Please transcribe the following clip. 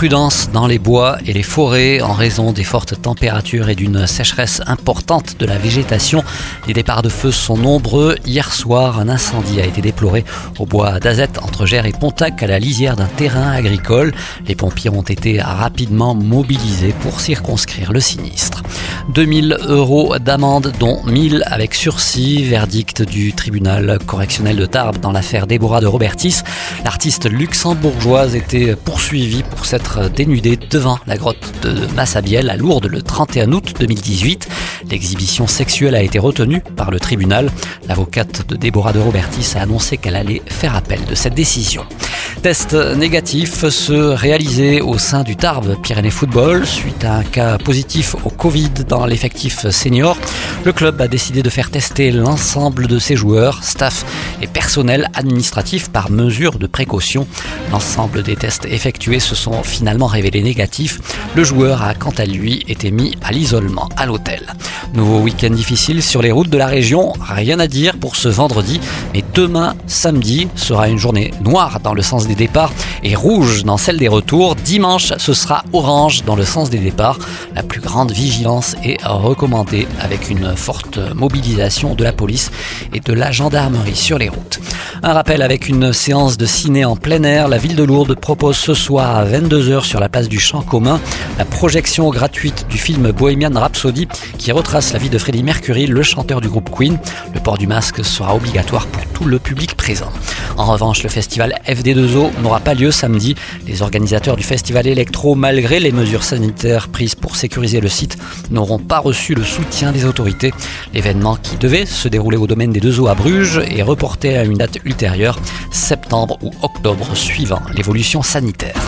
Prudence dans les bois et les forêts en raison des fortes températures et d'une sécheresse importante de la végétation. Les départs de feu sont nombreux. Hier soir, un incendie a été déploré au bois d'Azette entre Gers et Pontac à la lisière d'un terrain agricole. Les pompiers ont été rapidement mobilisés pour circonscrire le sinistre. 2000 euros d'amende, dont 1000 avec sursis. Verdict du tribunal correctionnel de Tarbes dans l'affaire Déborah de Robertis. L'artiste luxembourgeoise était poursuivie pour s'être dénudée devant la grotte de Massabielle à Lourdes le 31 août 2018. L'exhibition sexuelle a été retenue par le tribunal. L'avocate de Déborah de Robertis a annoncé qu'elle allait faire appel de cette décision. Test négatif se réalisait au sein du Tarbes Pyrénées Football suite à un cas positif au Covid dans l'effectif senior. Le club a décidé de faire tester l'ensemble de ses joueurs, staff et personnel administratif par mesure de précaution. L'ensemble des tests effectués se sont finalement révélés négatifs. Le joueur a quant à lui été mis à l'isolement à l'hôtel. Nouveau week-end difficile sur les routes de la région, rien à dire pour ce vendredi, demain, samedi, sera une journée noire dans le sens des départs et rouge dans celle des retours. Dimanche, ce sera orange dans le sens des départs. La plus grande vigilance est recommandée avec une forte mobilisation de la police et de la gendarmerie sur les routes. Un rappel avec une séance de ciné en plein air. La ville de Lourdes propose ce soir à 22h sur la place du Champ commun la projection gratuite du film Bohemian Rhapsody qui retrace la vie de Freddie Mercury, le chanteur du groupe Queen. Le port du masque sera obligatoire pour le public présent. En revanche, le festival FD2O n'aura pas lieu samedi. Les organisateurs du festival électro, malgré les mesures sanitaires prises pour sécuriser le site, n'auront pas reçu le soutien des autorités. L'événement qui devait se dérouler au domaine des deux eaux à Bruges est reporté à une date ultérieure, septembre ou octobre suivant l'évolution sanitaire.